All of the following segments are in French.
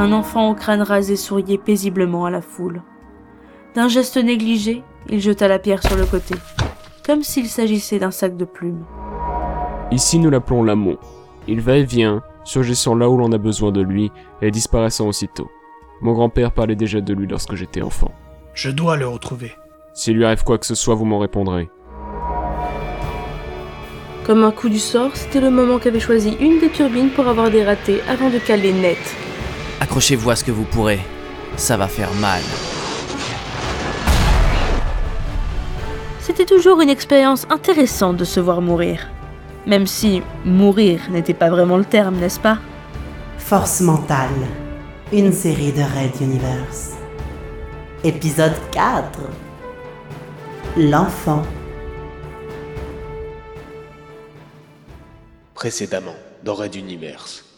Un enfant au crâne rasé souriait paisiblement à la foule. D'un geste négligé, il jeta la pierre sur le côté, comme s'il s'agissait d'un sac de plumes. Ici, nous l'appelons l'amont. Il va et vient, surgissant là où l'on a besoin de lui et disparaissant aussitôt. Mon grand-père parlait déjà de lui lorsque j'étais enfant. Je dois le retrouver. S'il lui arrive quoi que ce soit, vous m'en répondrez. Comme un coup du sort, c'était le moment qu'avait choisi une des turbines pour avoir des ratés avant de caler net. Accrochez-vous à ce que vous pourrez. Ça va faire mal. C'était toujours une expérience intéressante de se voir mourir. Même si mourir n'était pas vraiment le terme, n'est-ce pas? Force mentale, une série de Red Universe. Épisode 4 L'enfant. Précédemment, dans Red Universe.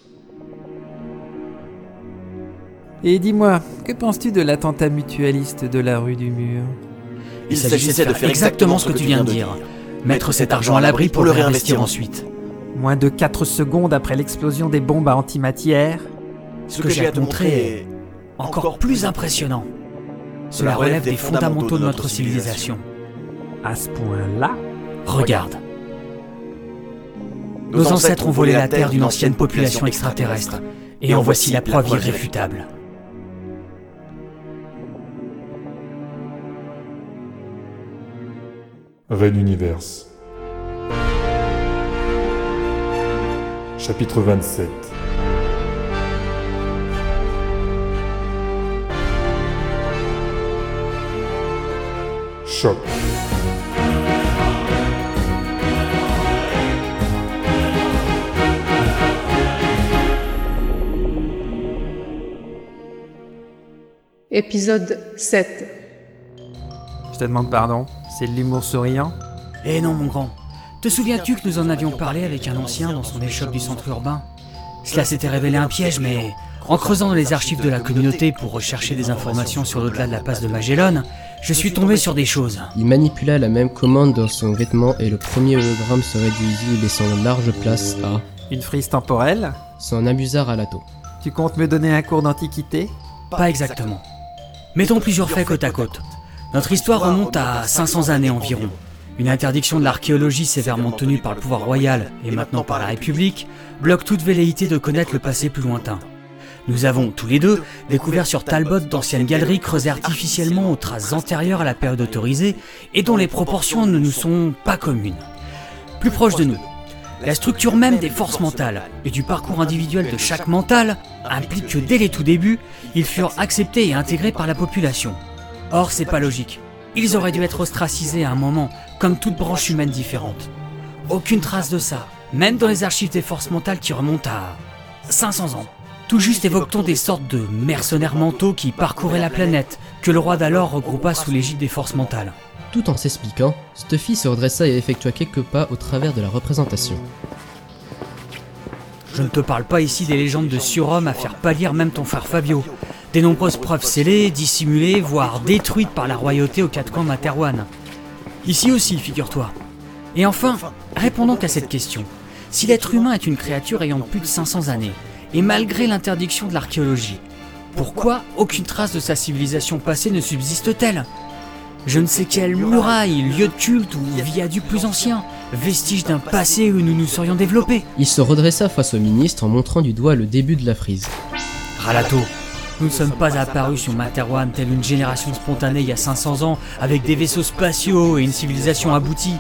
Et dis-moi, que penses-tu de l'attentat mutualiste de la rue du Mur? Il s'agissait de faire exactement ce que tu viens de dire. Mettre cet argent à l'abri pour le réinvestir ensuite. Moins de 4 secondes après l'explosion des bombes à antimatière, Ce que j'ai à te montrer est encore plus impressionnant. Cela relève des fondamentaux de notre civilisation. à ce point-là, Regarde. Nos ancêtres ont volé la terre d'une ancienne population extraterrestre, et en voici la preuve irréfutable. Red Universe. Chapitre 27 Choc. Épisode 7 je te demande pardon, c'est de l'humour souriant Eh non, mon grand. Te souviens-tu que nous en avions parlé avec un ancien dans son échoppe du centre urbain? Cela s'était révélé un piège, mais en creusant dans les archives de la communauté pour rechercher des informations sur l'au-delà de la passe de Magellan, je suis tombé sur des choses. Il manipula la même commande dans son vêtement et le premier hologramme se réduisit, laissant large place à Une frise temporelle? s'en abusa Ralato. Tu comptes me donner un cours d'antiquité? Pas exactement. Mettons plusieurs faits côte à côte. Notre histoire remonte à 500 années environ. Une interdiction de l'archéologie sévèrement tenue par le pouvoir royal et maintenant par la République bloque toute velléité de connaître le passé plus lointain. Nous avons, tous les deux, découvert sur Talbot d'anciennes galeries creusées artificiellement aux traces antérieures à la période autorisée et dont les proportions ne nous sont pas communes. Plus proche de nous, la structure même des forces mentales et du parcours individuel de chaque mental implique que dès les tout débuts, ils furent acceptés et intégrés par la population. Or, c'est pas logique. Ils auraient dû être ostracisés à un moment, comme toute branche humaine différente. Aucune trace de ça, même dans les archives des forces mentales qui remontent à 500 ans. Tout juste évoque-t-on des sortes de mercenaires mentaux qui parcouraient la planète, que le roi d'alors regroupa sous l'égide des forces mentales. Tout en s'expliquant, Stuffy se redressa et effectua quelques pas au travers de la représentation. Je ne te parle pas ici des légendes de surhommes à faire pâlir même ton frère Fabio. Des nombreuses preuves scellées, dissimulées, voire détruites par la royauté aux quatre coins de Materwan. Ici aussi, figure-toi. Et enfin, réponds donc à cette question. Si l'être humain est une créature ayant plus de 500 années, et malgré l'interdiction de l'archéologie, pourquoi aucune trace de sa civilisation passée ne subsiste-t-elle? Je ne sais quelle muraille, lieu de culte ou viaduc plus ancien, vestige d'un passé où nous nous serions développés. Il se redressa face au ministre en montrant du doigt le début de la frise. Ralato, nous ne sommes pas apparus sur Materwan telle une génération spontanée il y a 500 ans avec des vaisseaux spatiaux et une civilisation aboutie.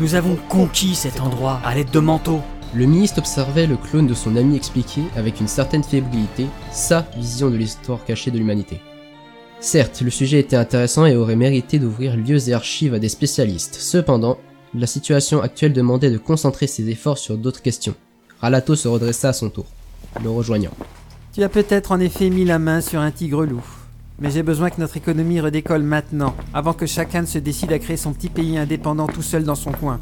Nous avons conquis cet endroit à l'aide de manteaux. Le ministre observait le clone de son ami expliquer, avec une certaine fébrilité, sa vision de l'histoire cachée de l'humanité. Certes, le sujet était intéressant et aurait mérité d'ouvrir lieux et archives à des spécialistes. Cependant, la situation actuelle demandait de concentrer ses efforts sur d'autres questions. Ralato se redressa à son tour, le rejoignant. Tu as peut-être en effet mis la main sur un tigre loup. Mais j'ai besoin que notre économie redécolle maintenant, avant que chacun ne se décide à créer son petit pays indépendant tout seul dans son coin.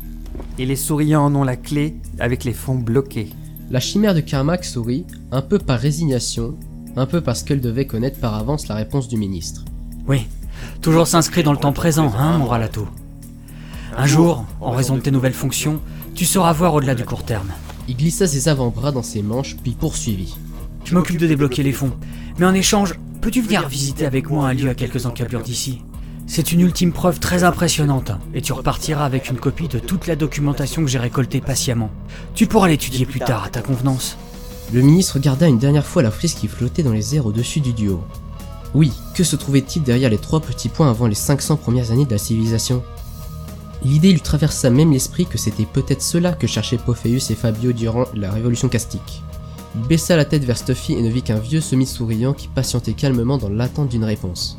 Et les souriants en ont la clé, avec les fonds bloqués. La chimère de Carmack sourit, un peu par résignation, un peu parce qu'elle devait connaître par avance la réponse du ministre. Oui, toujours s'inscrit dans le temps présent, hein, mon Ralato. Un jour, en raison de tes nouvelles fonctions, tu sauras voir au-delà du court terme. Il glissa ses avant-bras dans ses manches, puis poursuivit. Je m'occupe de débloquer les fonds. Mais en échange, peux-tu venir visiter avec moi un lieu à quelques encablures d'ici? C'est une ultime preuve très impressionnante, et tu repartiras avec une copie de toute la documentation que j'ai récoltée patiemment. Tu pourras l'étudier plus tard à ta convenance. Le ministre regarda une dernière fois la frise qui flottait dans les airs au-dessus du duo. Oui, que se trouvait-il derrière les trois petits points avant les 500 premières années de la civilisation? L'idée lui traversa même l'esprit que c'était peut-être cela que cherchaient Pophéus et Fabio durant la révolution castique. Il baissa la tête vers Stuffy et ne vit qu'un vieux semi-souriant qui patientait calmement dans l'attente d'une réponse,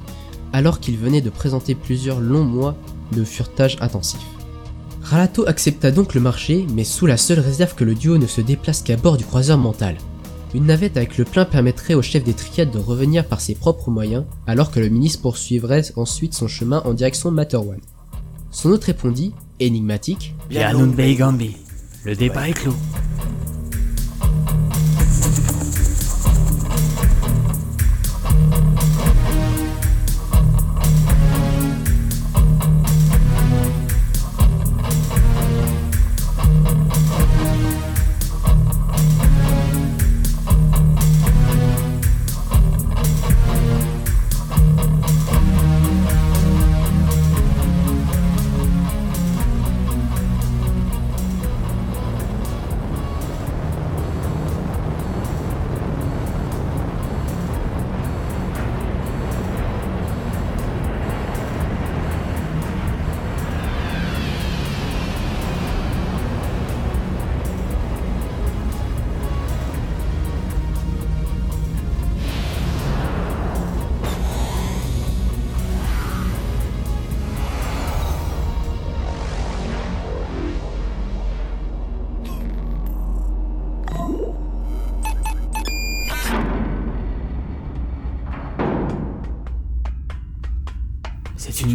alors qu'il venait de présenter plusieurs longs mois de furetage intensif. Ralato accepta donc le marché, mais sous la seule réserve que le duo ne se déplace qu'à bord du croiseur mental. Une navette avec le plein permettrait au chef des triades de revenir par ses propres moyens, alors que le ministre poursuivrait ensuite son chemin en direction Materwan. Son hôte répondit, énigmatique, Gambi. Le débat est clos.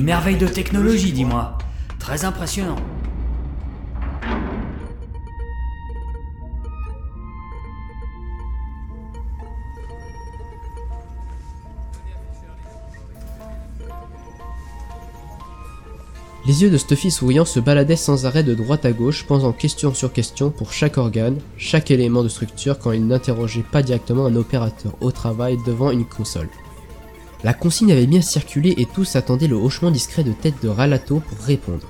Merveille de technologie, dis-moi. Très impressionnant. Les yeux de Stuffy souriant se baladaient sans arrêt de droite à gauche, posant question sur question pour chaque organe, chaque élément de structure quand il n'interrogeait pas directement un opérateur au travail devant une console. La consigne avait bien circulé et tous attendaient le hochement discret de tête de Ralato pour répondre.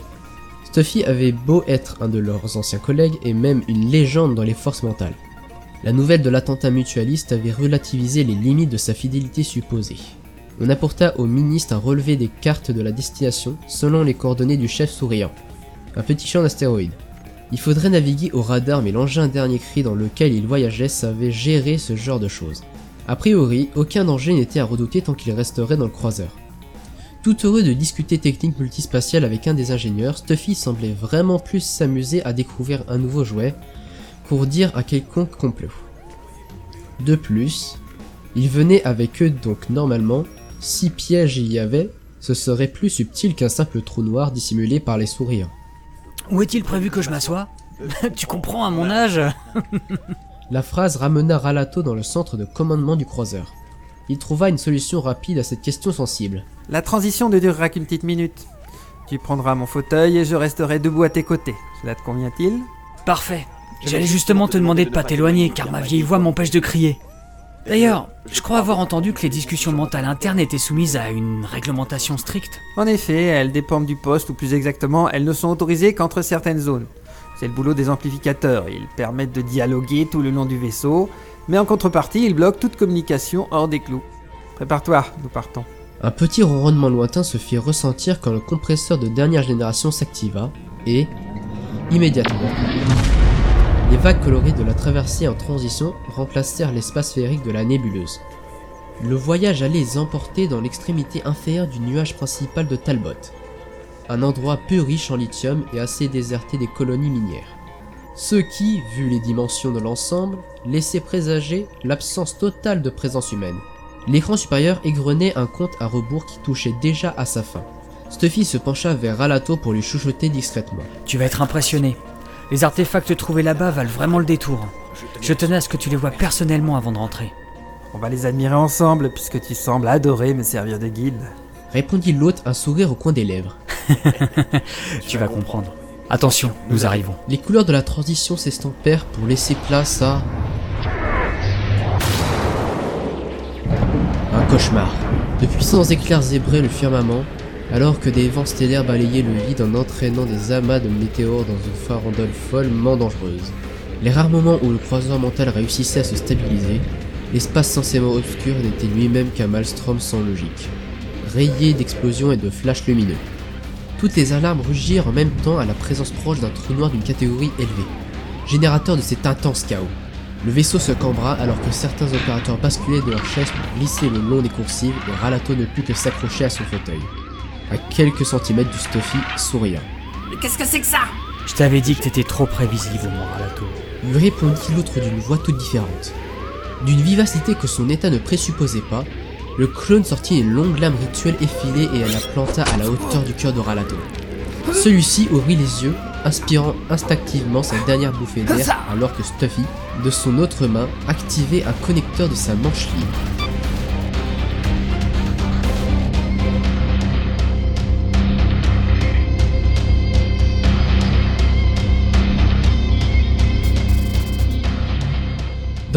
Stuffy avait beau être un de leurs anciens collègues et même une légende dans les forces mentales. La nouvelle de l'attentat mutualiste avait relativisé les limites de sa fidélité supposée. On apporta au ministre un relevé des cartes de la destination selon les coordonnées du chef souriant. Un petit champ d'astéroïdes. Il faudrait naviguer au radar mais l'engin dernier cri dans lequel il voyageait savait gérer ce genre de choses. A priori, aucun danger n'était à redouter tant qu'il resterait dans le croiseur. Tout heureux de discuter technique multispatiale avec un des ingénieurs, Stuffy semblait vraiment plus s'amuser à découvrir un nouveau jouet pour dire à quelconque complot. De plus, il venait avec eux donc normalement, si piège il y avait, ce serait plus subtil qu'un simple trou noir dissimulé par les souriants. Où est-il prévu que je m'assoie? Tu comprends à mon âge? La phrase ramena Ralato dans le centre de commandement du croiseur. Il trouva une solution rapide à cette question sensible. La transition ne durera qu'une petite minute. Tu prendras mon fauteuil et je resterai debout à tes côtés. Cela te convient-il? Parfait. J'allais justement te demander de pas t'éloigner car ma vieille voix m'empêche de crier. D'ailleurs, je crois avoir entendu que les discussions mentales internes étaient soumises à une réglementation stricte. En effet, elles dépendent du poste, ou plus exactement, elles ne sont autorisées qu'entre certaines zones. C'est le boulot des amplificateurs, ils permettent de dialoguer tout le long du vaisseau, mais en contrepartie, ils bloquent toute communication hors des clous. Prépare-toi, nous partons. Un petit ronronnement lointain se fit ressentir quand le compresseur de dernière génération s'activa, et, immédiatement, les vagues colorées de la traversée en transition remplacèrent l'espace féerique de la nébuleuse. Le voyage allait les emporter dans l'extrémité inférieure du nuage principal de Talbot, un endroit peu riche en lithium et assez déserté des colonies minières. Ce qui, vu les dimensions de l'ensemble, laissait présager l'absence totale de présence humaine. L'écran supérieur égrenait un compte à rebours qui touchait déjà à sa fin. Stuffy se pencha vers Ralato pour lui chuchoter discrètement. Tu vas être impressionné. Les artefacts trouvés là-bas valent vraiment le détour. Je tenais à ce que tu les vois personnellement avant de rentrer. On va les admirer ensemble puisque tu sembles adorer me servir de guide. Répondit l'hôte, un sourire au coin des lèvres. Tu vas comprendre. Attention, nous arrivons. Les couleurs de la transition s'estompèrent pour laisser place à... cauchemar. De puissants éclairs zébraient le firmament, alors que des vents stellaires balayaient le vide en entraînant des amas de météores dans une farandole follement dangereuse. Les rares moments où le croiseur mental réussissait à se stabiliser, l'espace censément obscur n'était lui-même qu'un maelstrom sans logique, rayé d'explosions et de flashs lumineux. Toutes les alarmes rugirent en même temps à la présence proche d'un trou noir d'une catégorie élevée, générateur de cet intense chaos. Le vaisseau se cambra alors que certains opérateurs basculaient de leur chaise pour glisser le long des coursives et Ralato ne put que s'accrocher à son fauteuil, à quelques centimètres du Stuffy souriant. Mais qu'est-ce que c'est que ça? Je t'avais dit que t'étais trop prévisible, mon Ralato. lui répondit l'autre d'une voix toute différente. D'une vivacité que son état ne présupposait pas, le clone sortit une longue lame rituelle effilée et la planta à la hauteur du cœur de Ralato. Celui-ci ouvrit les yeux, inspirant instinctivement sa dernière bouffée d'air alors que Stuffy, de son autre main, activait un connecteur de sa manche libre.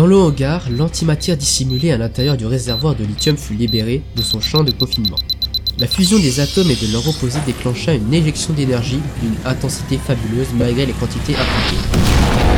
Le hangar, l'antimatière dissimulée à l'intérieur du réservoir de lithium fut libérée de son champ de confinement. La fusion des atomes et de leur opposé déclencha une éjection d'énergie d'une intensité fabuleuse malgré les quantités appliquées.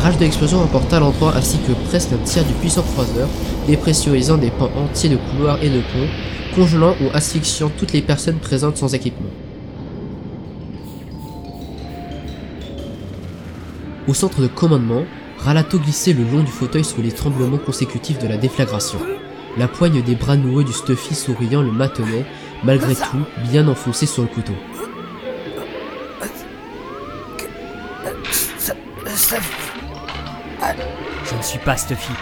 Rage de l'explosion emporta l'endroit ainsi que presque un tiers du puissant croiseur, dépressurisant des pans entiers de couloirs et de ponts, congelant ou asphyxiant toutes les personnes présentes sans équipement. Au centre de commandement, Ralato glissait le long du fauteuil sous les tremblements consécutifs de la déflagration. La poigne des bras noueux du Stuffy souriant le maintenait, malgré tout, bien enfoncé sur le couteau. Je ne suis pas Stuffy.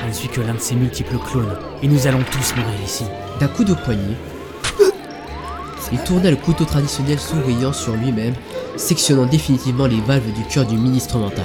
Je ne suis que l'un de ces multiples clones. Et nous allons tous mourir ici. D'un coup de poignet, il tourna le couteau traditionnel souriant sur lui-même, sectionnant définitivement les valves du cœur du ministre mental.